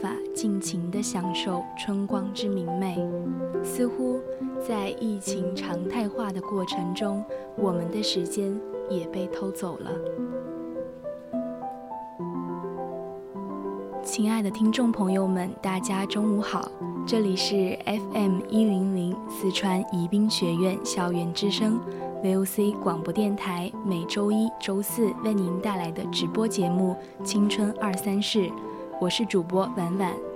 法尽情地享受春光之明媚。似乎在疫情常态化的过程中，我们的时间也被偷走了。亲爱的听众朋友们，大家中午好，这里是 FM 一零零四川宜宾学院校园之声。VOC 广播电台每周一、周四为您带来的直播节目《青春二三事》，我是主播婉婉。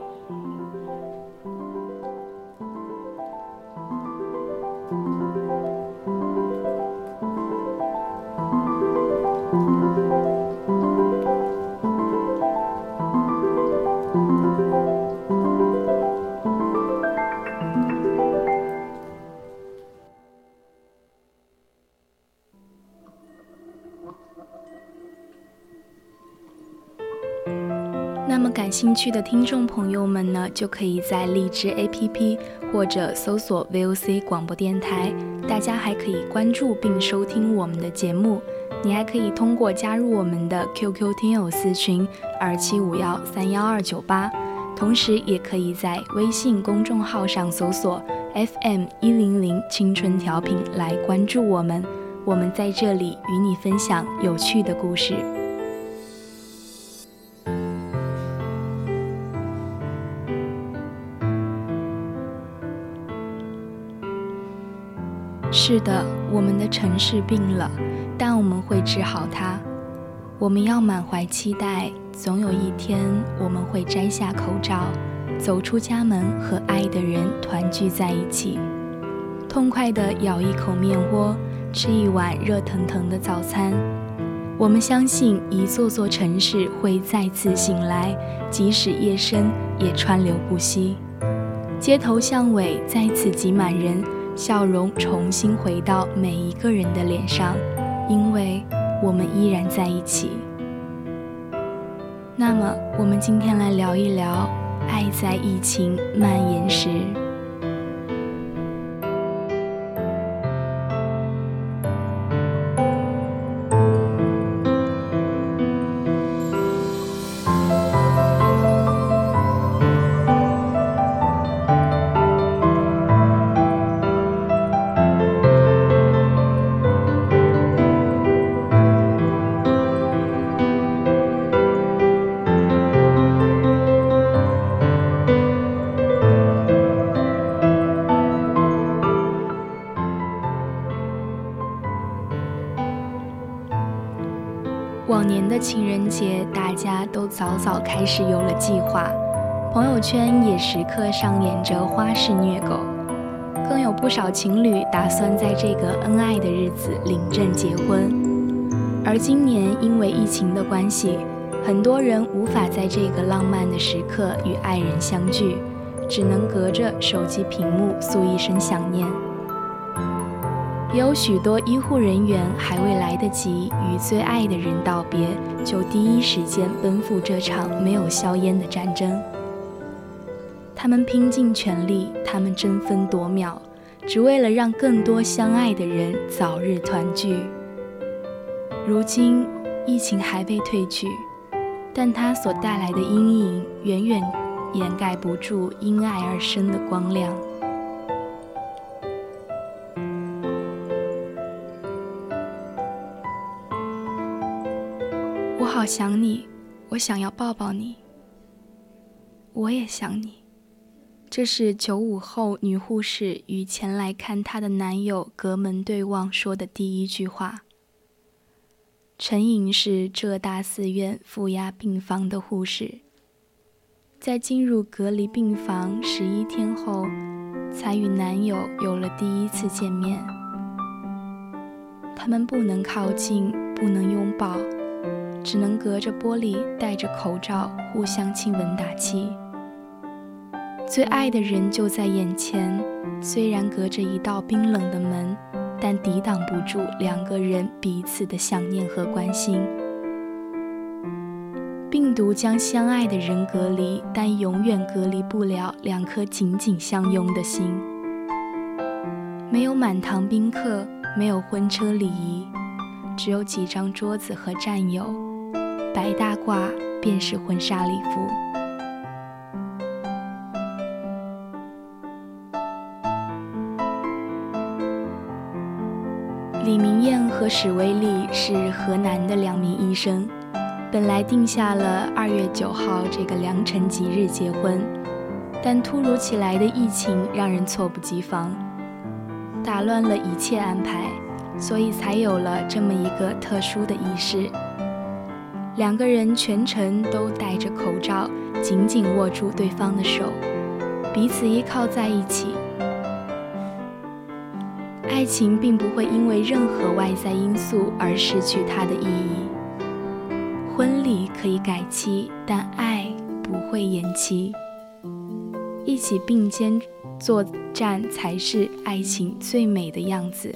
那么感兴趣的听众朋友们呢，就可以在荔枝 APP 或者搜索 VOC 广播电台。大家还可以关注并收听我们的节目。你还可以通过加入我们的 QQ 听友私群二七五幺三幺二九八，同时也可以在微信公众号上搜索 FM 一零零青春调频来关注我们。我们在这里与你分享有趣的故事。是的，我们的城市病了，但我们会治好它。我们要满怀期待，总有一天我们会摘下口罩，走出家门，和爱的人团聚在一起，痛快地咬一口面窝，吃一碗热腾腾的早餐。我们相信一座座城市会再次醒来，即使夜深也川流不息，街头巷尾再次挤满人。笑容重新回到每一个人的脸上，因为我们依然在一起。那么，我们今天来聊一聊爱在疫情蔓延时。的情人节，大家都早早开始有了计划，朋友圈也时刻上演着花式虐狗，更有不少情侣打算在这个恩爱的日子领证结婚。而今年因为疫情的关系，很多人无法在这个浪漫的时刻与爱人相聚，只能隔着手机屏幕诉一声想念。也有许多医护人员还未来得及与最爱的人道别，就第一时间奔赴这场没有硝烟的战争。他们拼尽全力，他们争分夺秒，只为了让更多相爱的人早日团聚。如今，疫情还未退去，但它所带来的阴影远远掩盖不住因爱而生的光亮。想你，我想要抱抱你。我也想你。这是九五后女护士与前来看她的男友隔门对望说的第一句话。陈颖是浙大四院负压病房的护士，在进入隔离病房十一天后，才与男友有了第一次见面。他们不能靠近，不能拥抱。只能隔着玻璃，戴着口罩，互相亲吻打气。最爱的人就在眼前，虽然隔着一道冰冷的门，但抵挡不住两个人彼此的想念和关心。病毒将相爱的人隔离，但永远隔离不了两颗紧紧相拥的心。没有满堂宾客，没有婚车礼仪，只有几张桌子和战友。白大褂便是婚纱礼服。李明艳和史威利是河南的两名医生，本来定下了二月九号这个良辰吉日结婚，但突如其来的疫情让人猝不及防，打乱了一切安排，所以才有了这么一个特殊的仪式。两个人全程都戴着口罩，紧紧握住对方的手，彼此依靠在一起。爱情并不会因为任何外在因素而失去它的意义。婚礼可以改期，但爱不会延期。一起并肩作战，才是爱情最美的样子。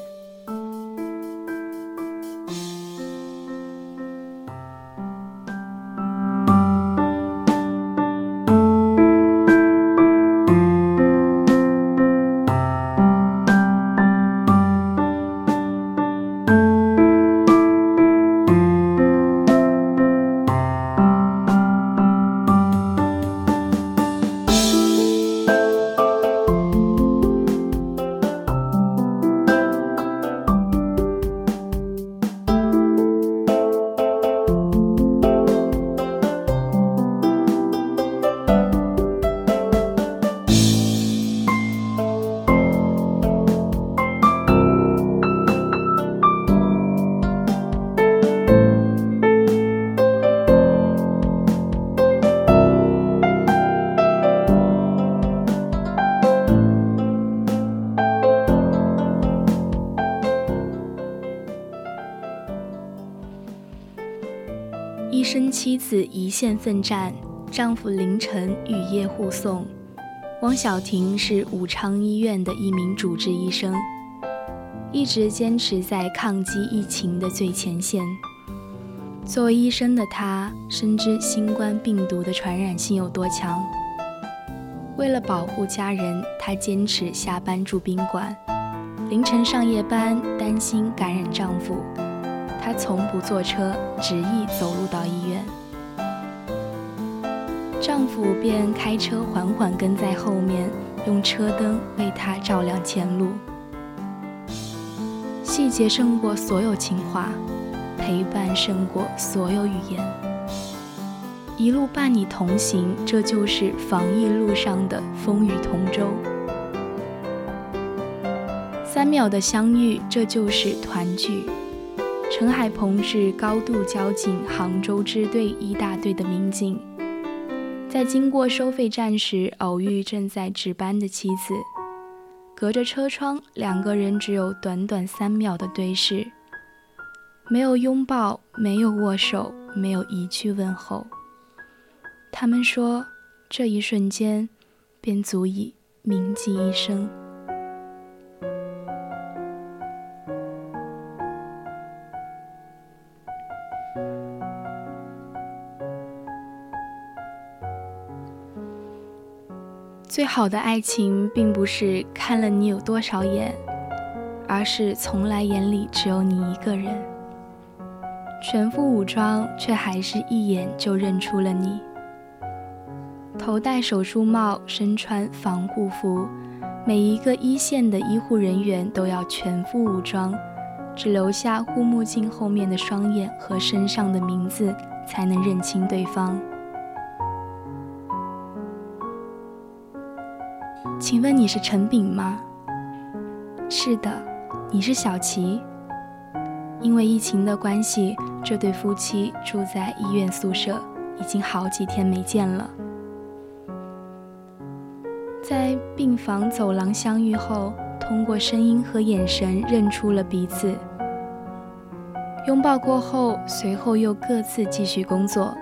妻子一线奋战，丈夫凌晨雨夜护送。汪小婷是武昌医院的一名主治医生，一直坚持在抗击疫情的最前线。作为医生的她，深知新冠病毒的传染性有多强。为了保护家人，她坚持下班住宾馆，凌晨上夜班，担心感染丈夫。她从不坐车，执意走路到医院。丈夫便开车缓缓跟在后面，用车灯为她照亮前路。细节胜过所有情话，陪伴胜过所有语言。一路伴你同行，这就是防疫路上的风雨同舟。三秒的相遇，这就是团聚。陈海鹏是高度交警杭州支队一大队的民警，在经过收费站时偶遇正在值班的妻子，隔着车窗，两个人只有短短三秒的对视，没有拥抱，没有握手，没有一句问候。他们说，这一瞬间，便足以铭记一生。最好的爱情，并不是看了你有多少眼，而是从来眼里只有你一个人。全副武装，却还是一眼就认出了你。头戴手术帽，身穿防护服，每一个一线的医护人员都要全副武装，只留下护目镜后面的双眼和身上的名字，才能认清对方。请问你是陈炳吗？是的，你是小琪。因为疫情的关系。这对夫妻住在医院宿舍，已经好几天没见了。在病房走廊相遇后，通过声音和眼神认出了彼此。拥抱过后，随后又各自继续工作。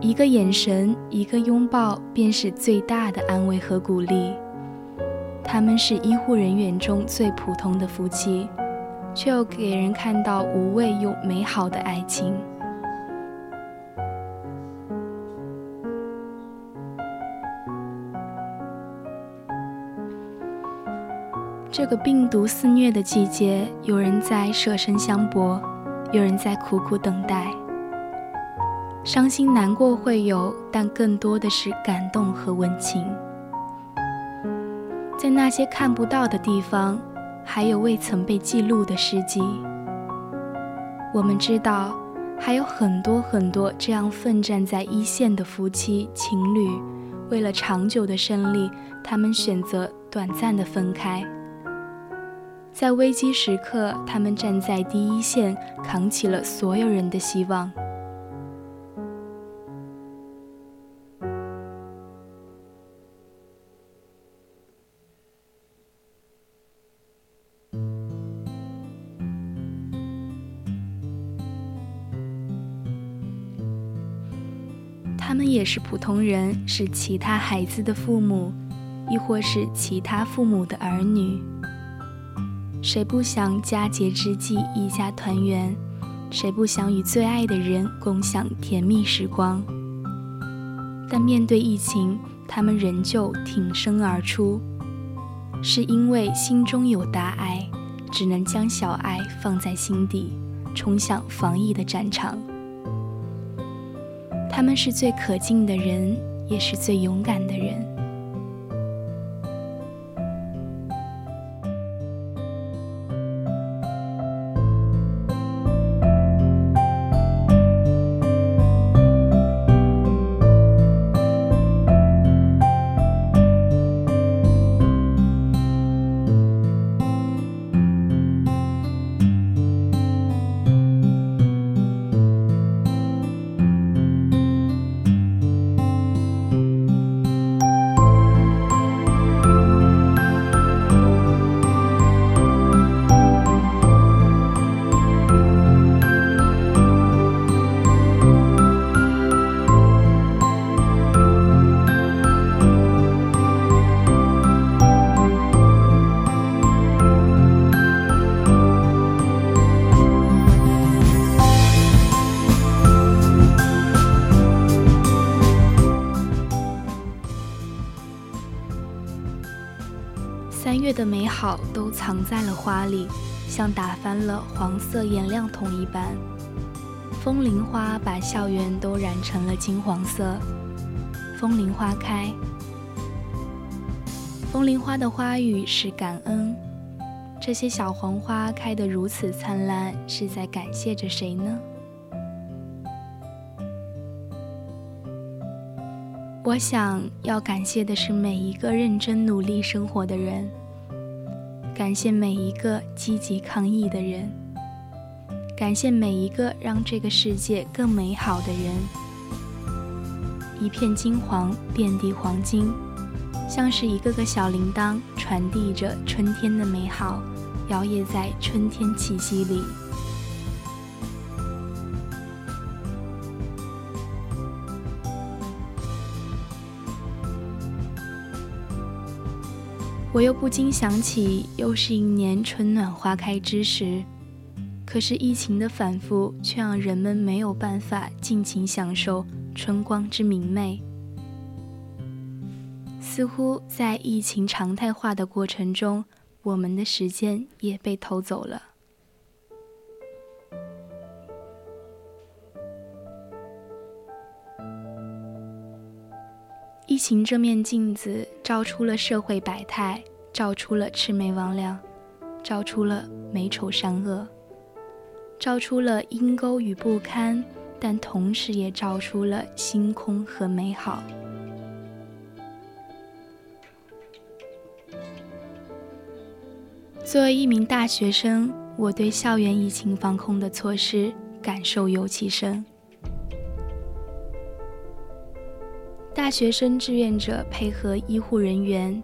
一个眼神，一个拥抱，便是最大的安慰和鼓励。他们是医护人员中最普通的夫妻。却又给人看到无畏又美好的爱情。这个病毒肆虐的季节，有人在舍身相搏，有人在苦苦等待。伤心难过会有，但更多的是感动和温情。在那些看不到的地方。还有未曾被记录的事迹。我们知道，还有很多很多这样奋战在一线的夫妻情侣，为了长久的胜利，他们选择短暂的分开。在危机时刻，他们站在第一线，扛起了所有人的希望。也是普通人，是其他孩子的父母，亦或是其他父母的儿女。谁不想佳节之际一家团圆？谁不想与最爱的人共享甜蜜时光？但面对疫情，他们仍旧挺身而出，是因为心中有大爱，只能将小爱放在心底，冲向防疫的战场。他们是最可敬的人，也是最勇敢的人。月的美好都藏在了花里，像打翻了黄色颜料桶一般。风铃花把校园都染成了金黄色。风铃花开，风铃花的花语是感恩。这些小黄花开得如此灿烂，是在感谢着谁呢？我想要感谢的是每一个认真努力生活的人。感谢每一个积极抗疫的人，感谢每一个让这个世界更美好的人。一片金黄，遍地黄金，像是一个个小铃铛，传递着春天的美好，摇曳在春天气息里。我又不禁想起，又是一年春暖花开之时。可是疫情的反复，却让人们没有办法尽情享受春光之明媚。似乎在疫情常态化的过程中，我们的时间也被偷走了。疫情这面镜子照出了社会百态，照出了魑魅魍魉，照出了美丑善恶，照出了阴沟与不堪，但同时也照出了星空和美好。作为一名大学生，我对校园疫情防控的措施感受尤其深。大学生志愿者配合医护人员，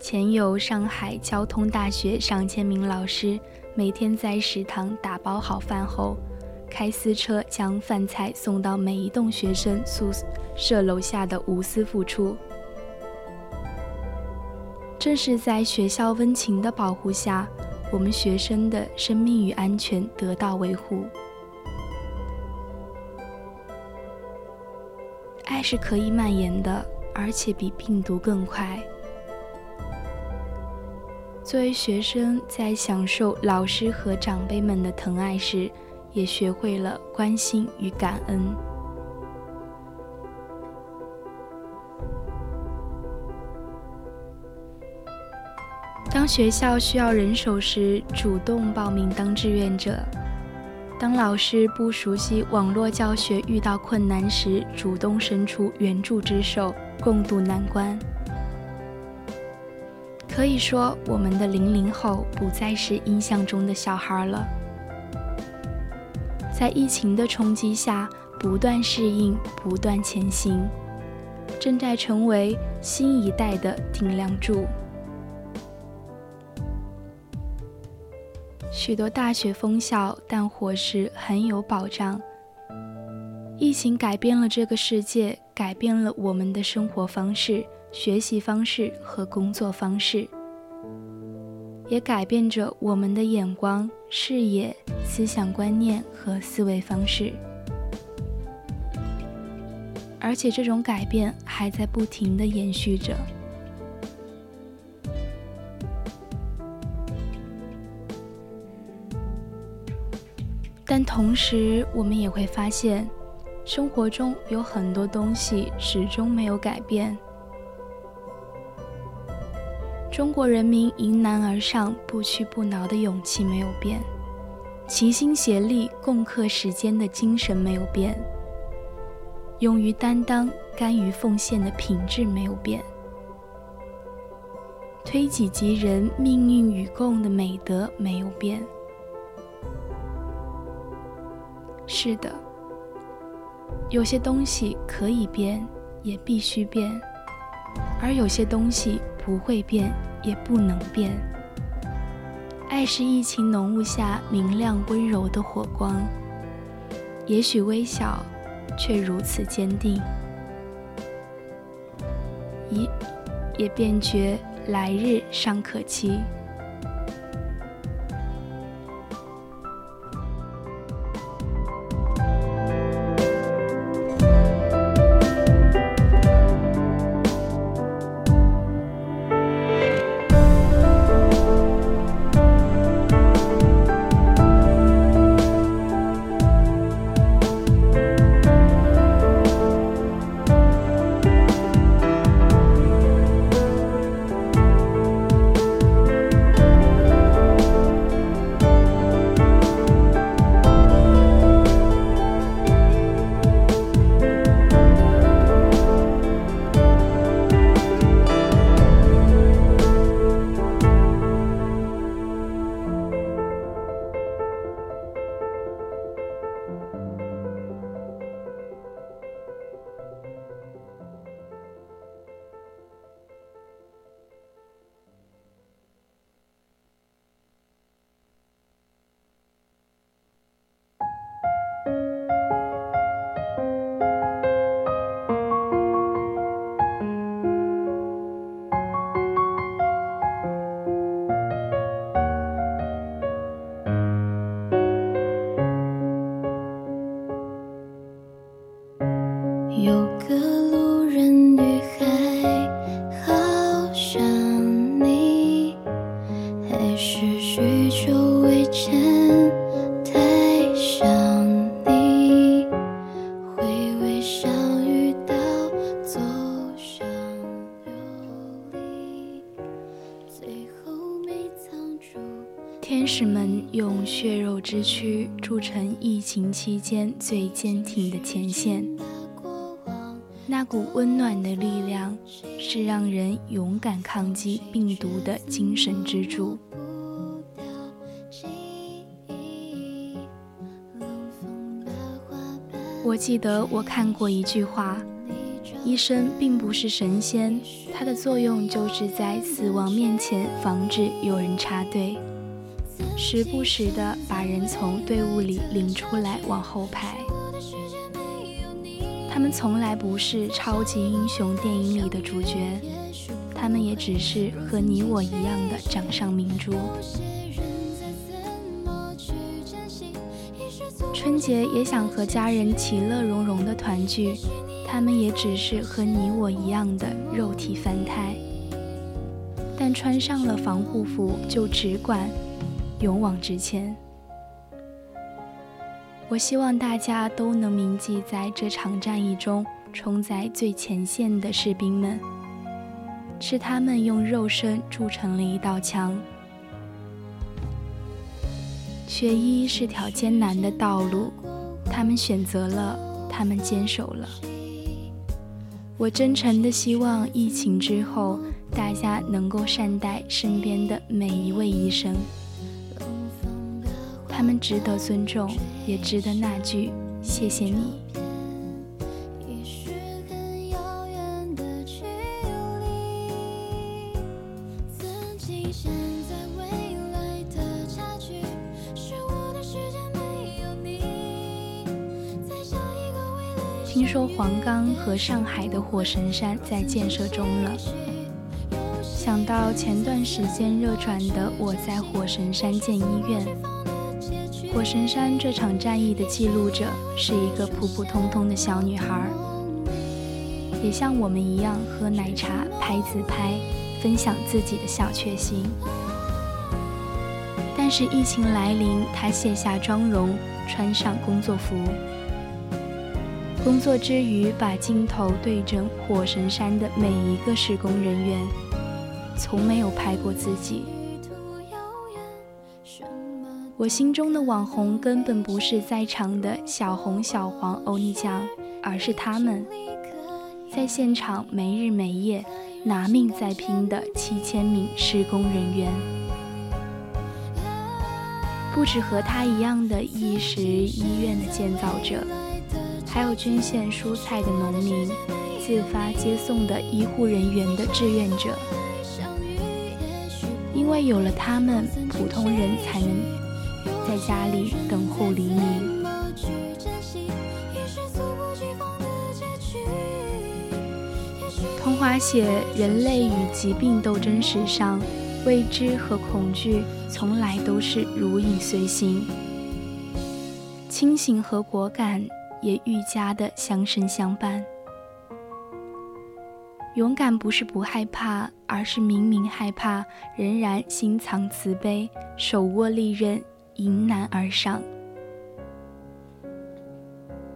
前有上海交通大学上千名老师，每天在食堂打包好饭后，开私车将饭菜送到每一栋学生宿舍楼下的无私付出。正是在学校温情的保护下，我们学生的生命与安全得到维护。是可以蔓延的，而且比病毒更快。作为学生，在享受老师和长辈们的疼爱时，也学会了关心与感恩。当学校需要人手时，主动报名当志愿者。当老师不熟悉网络教学遇到困难时，主动伸出援助之手，共度难关。可以说，我们的零零后不再是印象中的小孩了，在疫情的冲击下，不断适应，不断前行，正在成为新一代的顶梁柱。许多大学封校，但伙食很有保障。疫情改变了这个世界，改变了我们的生活方式、学习方式和工作方式，也改变着我们的眼光、视野、思想观念和思维方式。而且这种改变还在不停地延续着。但同时，我们也会发现，生活中有很多东西始终没有改变。中国人民迎难而上、不屈不挠的勇气没有变，齐心协力共克时艰的精神没有变，勇于担当、甘于奉献的品质没有变，推己及人、命运与共的美德没有变。是的，有些东西可以变，也必须变；而有些东西不会变，也不能变。爱是疫情浓雾下明亮温柔的火光，也许微小，却如此坚定。一，也便觉来日尚可期。期间最坚挺的前线，那股温暖的力量是让人勇敢抗击病毒的精神支柱。我记得我看过一句话：医生并不是神仙，他的作用就是在死亡面前防止有人插队。时不时的把人从队伍里领出来往后排。他们从来不是超级英雄电影里的主角，他们也只是和你我一样的掌上明珠。春节也想和家人其乐融融的团聚，他们也只是和你我一样的肉体凡胎。但穿上了防护服，就只管。勇往直前。我希望大家都能铭记在这场战役中冲在最前线的士兵们，是他们用肉身筑成了一道墙。学医是条艰难的道路，他们选择了，他们坚守了。我真诚的希望疫情之后，大家能够善待身边的每一位医生。他们值得尊重，也值得那句“谢谢你”。听说黄冈和上海的火神山在建设中了，想到前段时间热转的“我在火神山建医院”。火神山这场战役的记录者是一个普普通通的小女孩，也像我们一样喝奶茶、拍自拍，分享自己的小确幸。但是疫情来临，她卸下妆容，穿上工作服，工作之余把镜头对准火神山的每一个施工人员，从没有拍过自己。我心中的网红根本不是在场的小红、小黄、欧尼酱，而是他们，在现场没日没夜拿命在拼的七千名施工人员。不止和他一样的义时医院的建造者，还有捐献蔬菜的农民，自发接送的医护人员的志愿者。因为有了他们，普通人才能。在家里等候黎明。童话写人类与疾病斗争史上，未知和恐惧从来都是如影随形，清醒和果敢也愈加的相生相伴。勇敢不是不害怕，而是明明害怕，仍然心藏慈悲，手握利刃。迎难而上，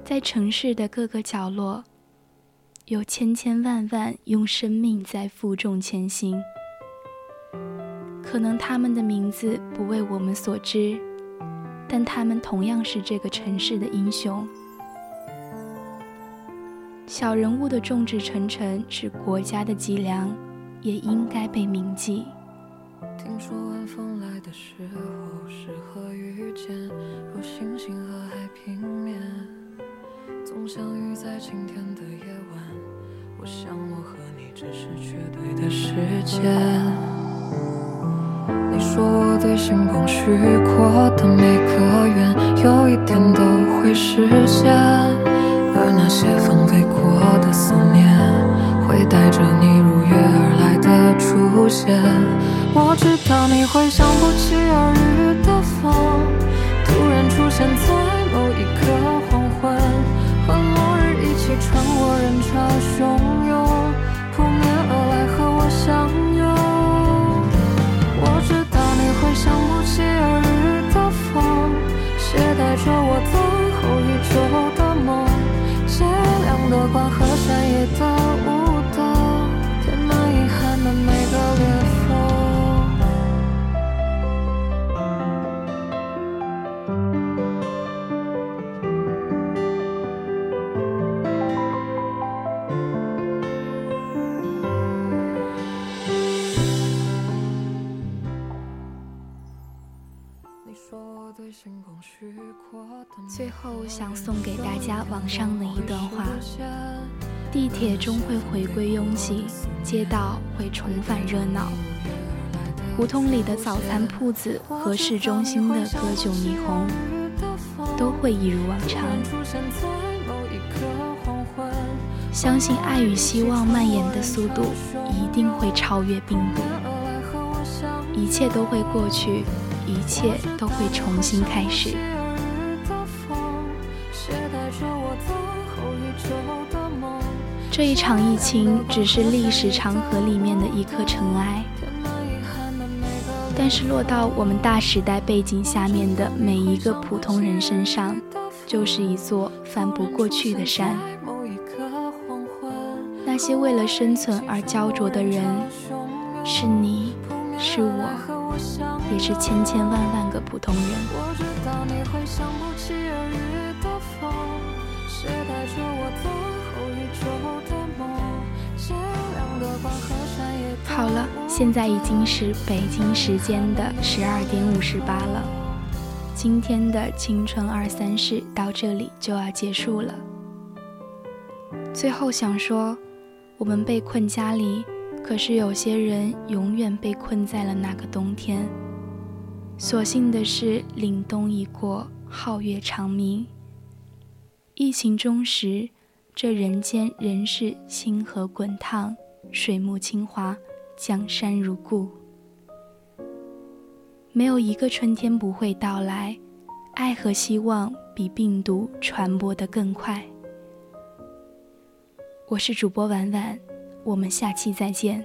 在城市的各个角落，有千千万万用生命在负重前行。可能他们的名字不为我们所知，但他们同样是这个城市的英雄。小人物的众志成城是国家的脊梁，也应该被铭记。听说晚风来的时候适合遇见，如星星和海平面，总相遇在晴天的夜晚。我想我和你只是绝对的时间。你说我对心中许过的每个愿，有一天都会实现，而那些放飞过的思念，会带着你如约而来的出现。我知道你会像不期而遇的风，突然出现在某一个黄昏，和落日一起穿过人潮汹最后想送给大家网上的一段话：地铁终会回归拥挤，街道会重返热闹，胡同里的早餐铺子和市中心的歌酒霓虹都会一如往常。相信爱与希望蔓延的速度一定会超越病毒，一切都会过去，一切都会重新开始。这一场疫情只是历史长河里面的一颗尘埃，但是落到我们大时代背景下面的每一个普通人身上，就是一座翻不过去的山。那些为了生存而焦灼的人，是你，是我，也是千千万万个普通人。写带着我走好了，现在已经是北京时间的十二点五十八了，今天的青春二三事到这里就要结束了。最后想说。我们被困家里，可是有些人永远被困在了那个冬天。所幸的是，凛冬已过，皓月长明。疫情中时，这人间仍是星河滚烫，水木清华，江山如故。没有一个春天不会到来，爱和希望比病毒传播的更快。我是主播婉婉，我们下期再见。